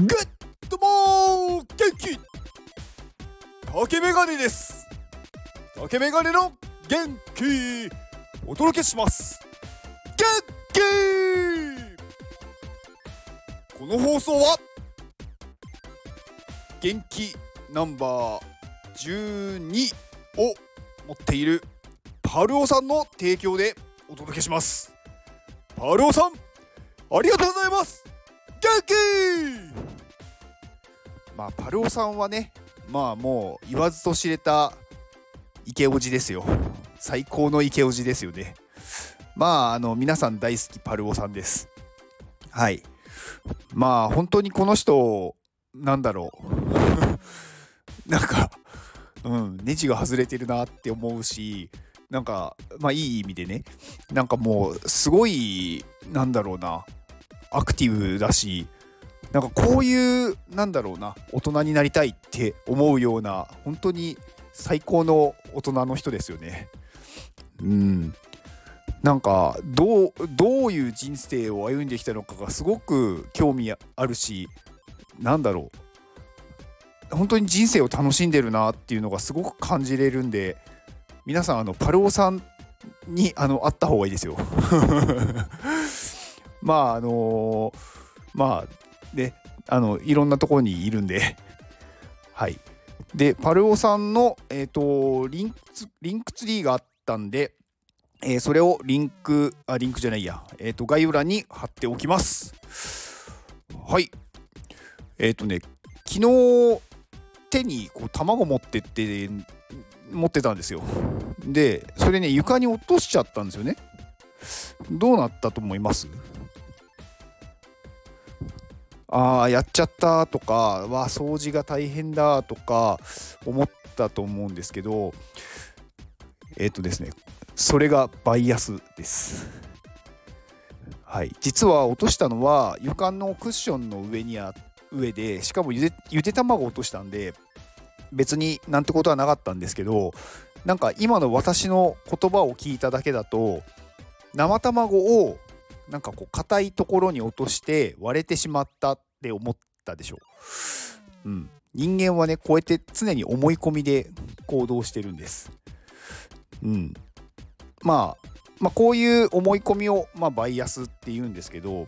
グッドモー元気。竹メガネです竹メガネの元気。お届けします元気。この放送は元気。ナンバー12を持っているパルオさんの提供でお届けしますパルオさんありがとうございます元気まあパルオさんはねまあもう言わずと知れた池オジですよ。最高の池オジですよね。まああの皆さん大好きパルオさんです。はい。まあ本当にこの人なんだろう。なんかうんネジが外れてるなって思うしなんかまあいい意味でね。なんかもうすごいなんだろうな。アクティブだしなんかこういうなんだろうな大人になりたいって思うような本当に最高の大人の人ですよね。うんなんかどうどういう人生を歩んできたのかがすごく興味あるしなんだろう本当に人生を楽しんでるなっていうのがすごく感じれるんで皆さんあのパルオさんにあの会った方がいいですよ。まああのまあねあのいろんなところにいるんで。はい。でパルオさんのえっ、ー、とリンクリンクツリーがあったんで、えー、それをリンクあリンクじゃないや。えっ、ー、と概要欄に貼っておきます。はい。えっ、とね昨日手にこう卵持ってって持ってたんですよ。でそれね床に落としちゃったんですよね。どうなったと思います？ああやっちゃったとかわ掃除が大変だとか思ったと思うんですけどえっ、とですねそれがバイアスです。はい。実は落としたのは床のクッションの上にあ上でしかもゆでゆで卵を落としたんで別になんてことはなかったんですけどなんか今の私の言葉を聞いただけだと生卵をなんかこう硬いところに落として割れてしまったって思ったでしょう。うん、人間はねこうやって常に思い込みで行動してるんです。うん、まあまあこういう思い込みを、まあ、バイアスって言うんですけど、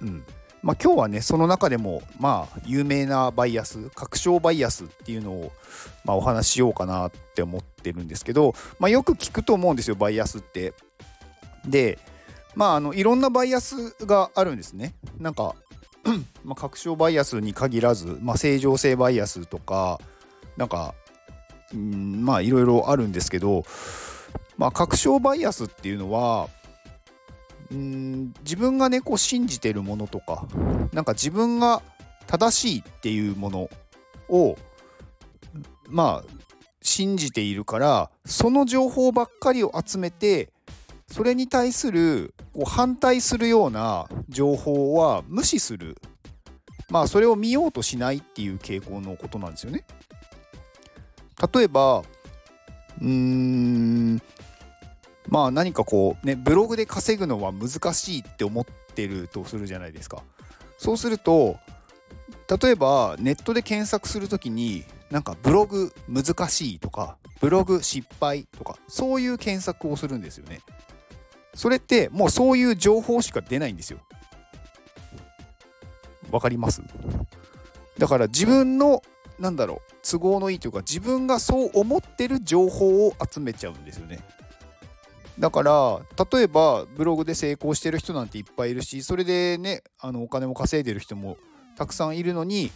うんまあ、今日はねその中でもまあ有名なバイアス確証バイアスっていうのを、まあ、お話ししようかなって思ってるんですけど、まあ、よく聞くと思うんですよバイアスって。でまああのいろんなバイアスがあるんですね。なんか まあ確証バイアスに限らず、まあ、正常性バイアスとかなんかんまあいろいろあるんですけど、まあ、確証バイアスっていうのはん自分がねこう信じてるものとかなんか自分が正しいっていうものをまあ信じているからその情報ばっかりを集めてそれに対するこう反対するような情報は無視するまあそれを見ようとしないっていう傾向のことなんですよね。例えばうーんまあ何かこうねブログで稼ぐのは難しいって思ってるとするじゃないですか。そうすると例えばネットで検索する時になんかブログ難しいとかブログ失敗とかそういう検索をするんですよね。それってもうそういう情報しか出ないんですよ。わかります？だから自分のなんだろう都合のいいというか自分がそう思ってる情報を集めちゃうんですよね。だから例えばブログで成功してる人なんていっぱいいるしそれでねあのお金も稼いでる人もたくさんいるのに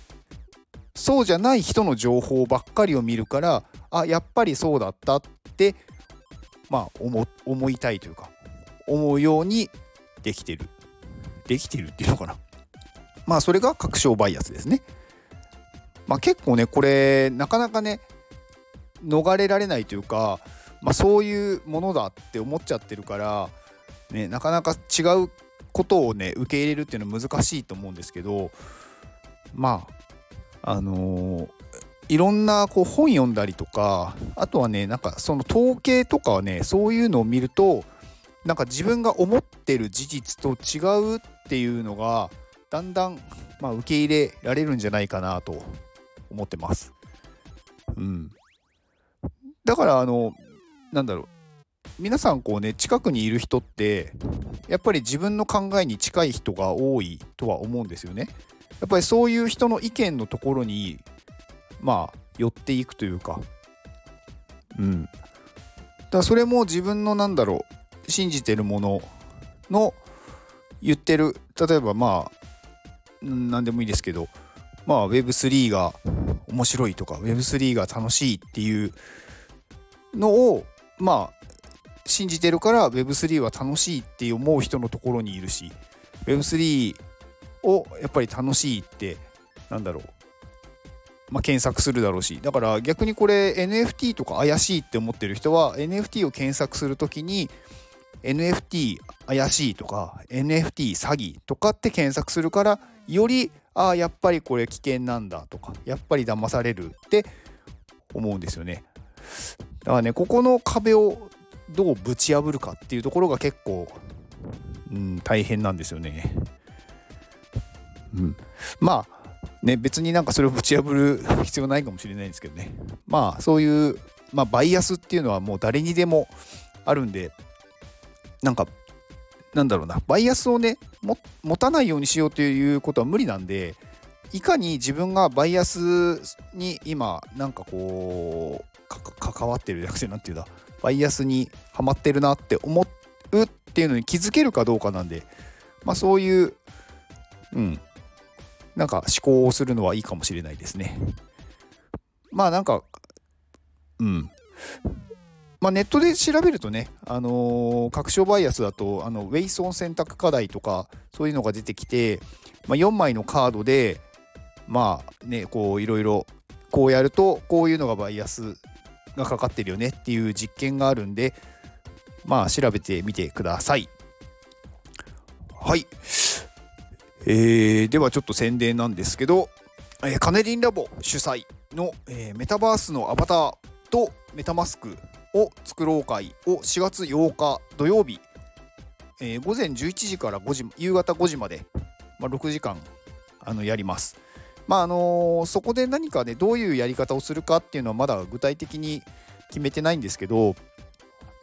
そうじゃない人の情報ばっかりを見るからあやっぱりそうだったってまあ思思いたいというか思うようにできてる。できてるっていうのかな。まあそれが確証バイアスですね。まあ結構ねこれなかなかね逃れられないというか、まあ、そういうものだって思っちゃってるから、ね、なかなか違うことをね受け入れるっていうのは難しいと思うんですけどまああのー、いろんなこう本読んだりとかあとはねなんかその統計とかはねそういうのを見るとなんか自分が思ってる事実と違うっていうのがだんだん、まあ、受け入れられるんじゃないかなと思ってます。うん、だからあのなんだろう皆さんこうね近くにいる人ってやっぱり自分の考えに近い人が多いとは思うんですよね。やっぱりそういう人の意見のところにまあ寄っていくというかうんだからそれも自分のなんだろう信じてるものの言ってる例えばまあ何でもいいですけどまあ Web3 が面白いとか Web3 が楽しいっていうのをまあ信じてるから Web3 は楽しいって思う人のところにいるし Web3 をやっぱり楽しいってなんだろうまあ、検索するだろうしだから逆にこれ NFT とか怪しいって思ってる人は NFT を検索するときに NFT 怪しいとか NFT 詐欺とかって検索するからよりああやっぱりこれ危険なんだとかやっぱり騙されるって思うんですよね。だからねここの壁をどうぶち破るかっていうところが結構、うん、大変なんですよね。うん、まあね別になんかそれをぶち破る必要ないかもしれないんですけどね。まあそういう、まあ、バイアスっていうのはもう誰にでもあるんでなんかなんだろうなバイアスをね持たないようにしようということは無理なんでいかに自分がバイアスに今なんかこう関わってる役者なんていうんだバイアスにはまってるなって思うっていうのに気づけるかどうかなんで、まあ、そういう、うん、なんか思考をするのはいいかもしれないですね。まあなんか、うん。まあ、ネットで調べるとね、あのー、拡張バイアスだと、あのウェイソン選択課題とか、そういうのが出てきて、まあ、4枚のカードで、まあね、こういろいろ、こうやると、こういうのがバイアスがかかってるよねっていう実験があるんで、まあ調べてみてください。はい。えー、ではちょっと宣伝なんですけど、えー、カネリンラボ主催の、えー、メタバースのアバターとメタマスクを作ろう会を4月8日土曜日、えー、午前11時から5時夕方5時まで、まあ、6時間あのやります。まああのー、そこで何かねどういうやり方をするかっていうのはまだ具体的に決めてないんですけど、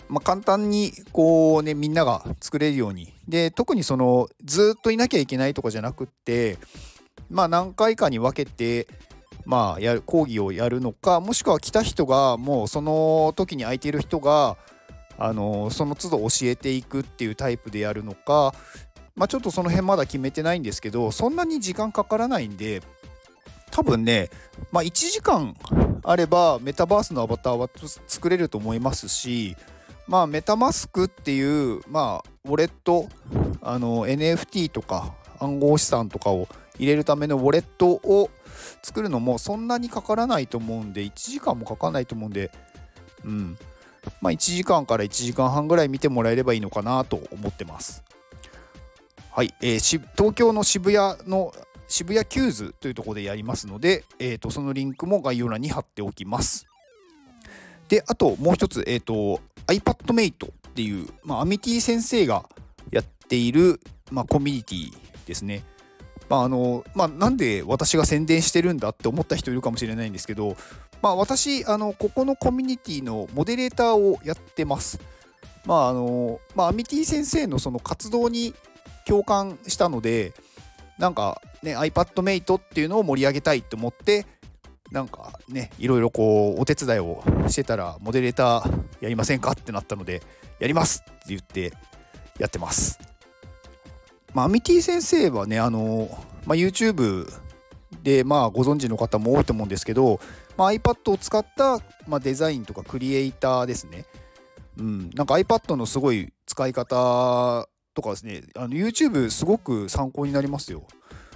まあ、簡単にこうねみんなが作れるようにで特にそのずっといなきゃいけないとかじゃなくってまあ何回かに分けてまあやる講義をやるのかもしくは来た人がもうその時に空いている人があのその都度教えていくっていうタイプでやるのかまあちょっとその辺まだ決めてないんですけどそんなに時間かからないんで多分ね、まあ、1時間あればメタバースのアバターは作れると思いますし、まあ、メタマスクっていう、まあ、ウォレット、あの、NFT とか暗号資産とかを入れるためのウォレットを作るのもそんなにかからないと思うんで、1時間もかかんないと思うんで、うん。まあ、1時間から1時間半ぐらい見てもらえればいいのかなと思ってます。はい、えー、東京の渋谷の渋谷キューズというところでやりますので、えーと、そのリンクも概要欄に貼っておきます。で、あともう一つ、え、ー、と、iPadMate っていう、まあ、アミティ先生がやっている、まあ、コミュニティですね。まああのまあ、なんで私が宣伝してるんだって思った人いるかもしれないんですけど、まあ、私あの、ここのコミュニティのモデレーターをやってます。まああのまあ、アミティ先生のその活動に共感したので、なんかね iPadMate っていうのを盛り上げたいと思ってなんかねいろいろこうお手伝いをしてたらモデレーターやりませんかってなったのでやりますって言ってやってます。まあ、アミティ先生はねあの、まあ、YouTube でまあご存知の方も多いと思うんですけど、まあ、iPad を使った、まあ、デザインとかクリエイターですね。うん、なんか iPad のすごい使い方とかですね、YouTube すごく参考になりますよ。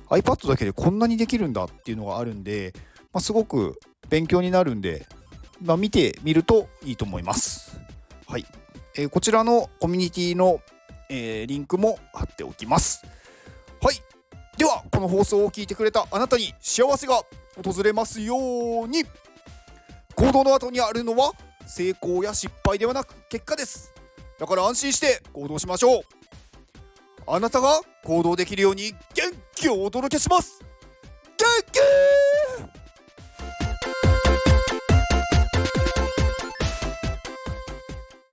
iPad だけでこんなにできるんだっていうのがあるんで、まあ、すごく勉強になるんで、まあ、見てみるといいと思います。はい。えー、こちらのコミュニティの、えー、リンクも貼っておきます。はい。では、この放送を聞いてくれたあなたに幸せが訪れますように行動の後にあるのは成功や失敗ではなく結果です。だから安心して行動しましょう。あなたが行動できるように元気をお届けします元気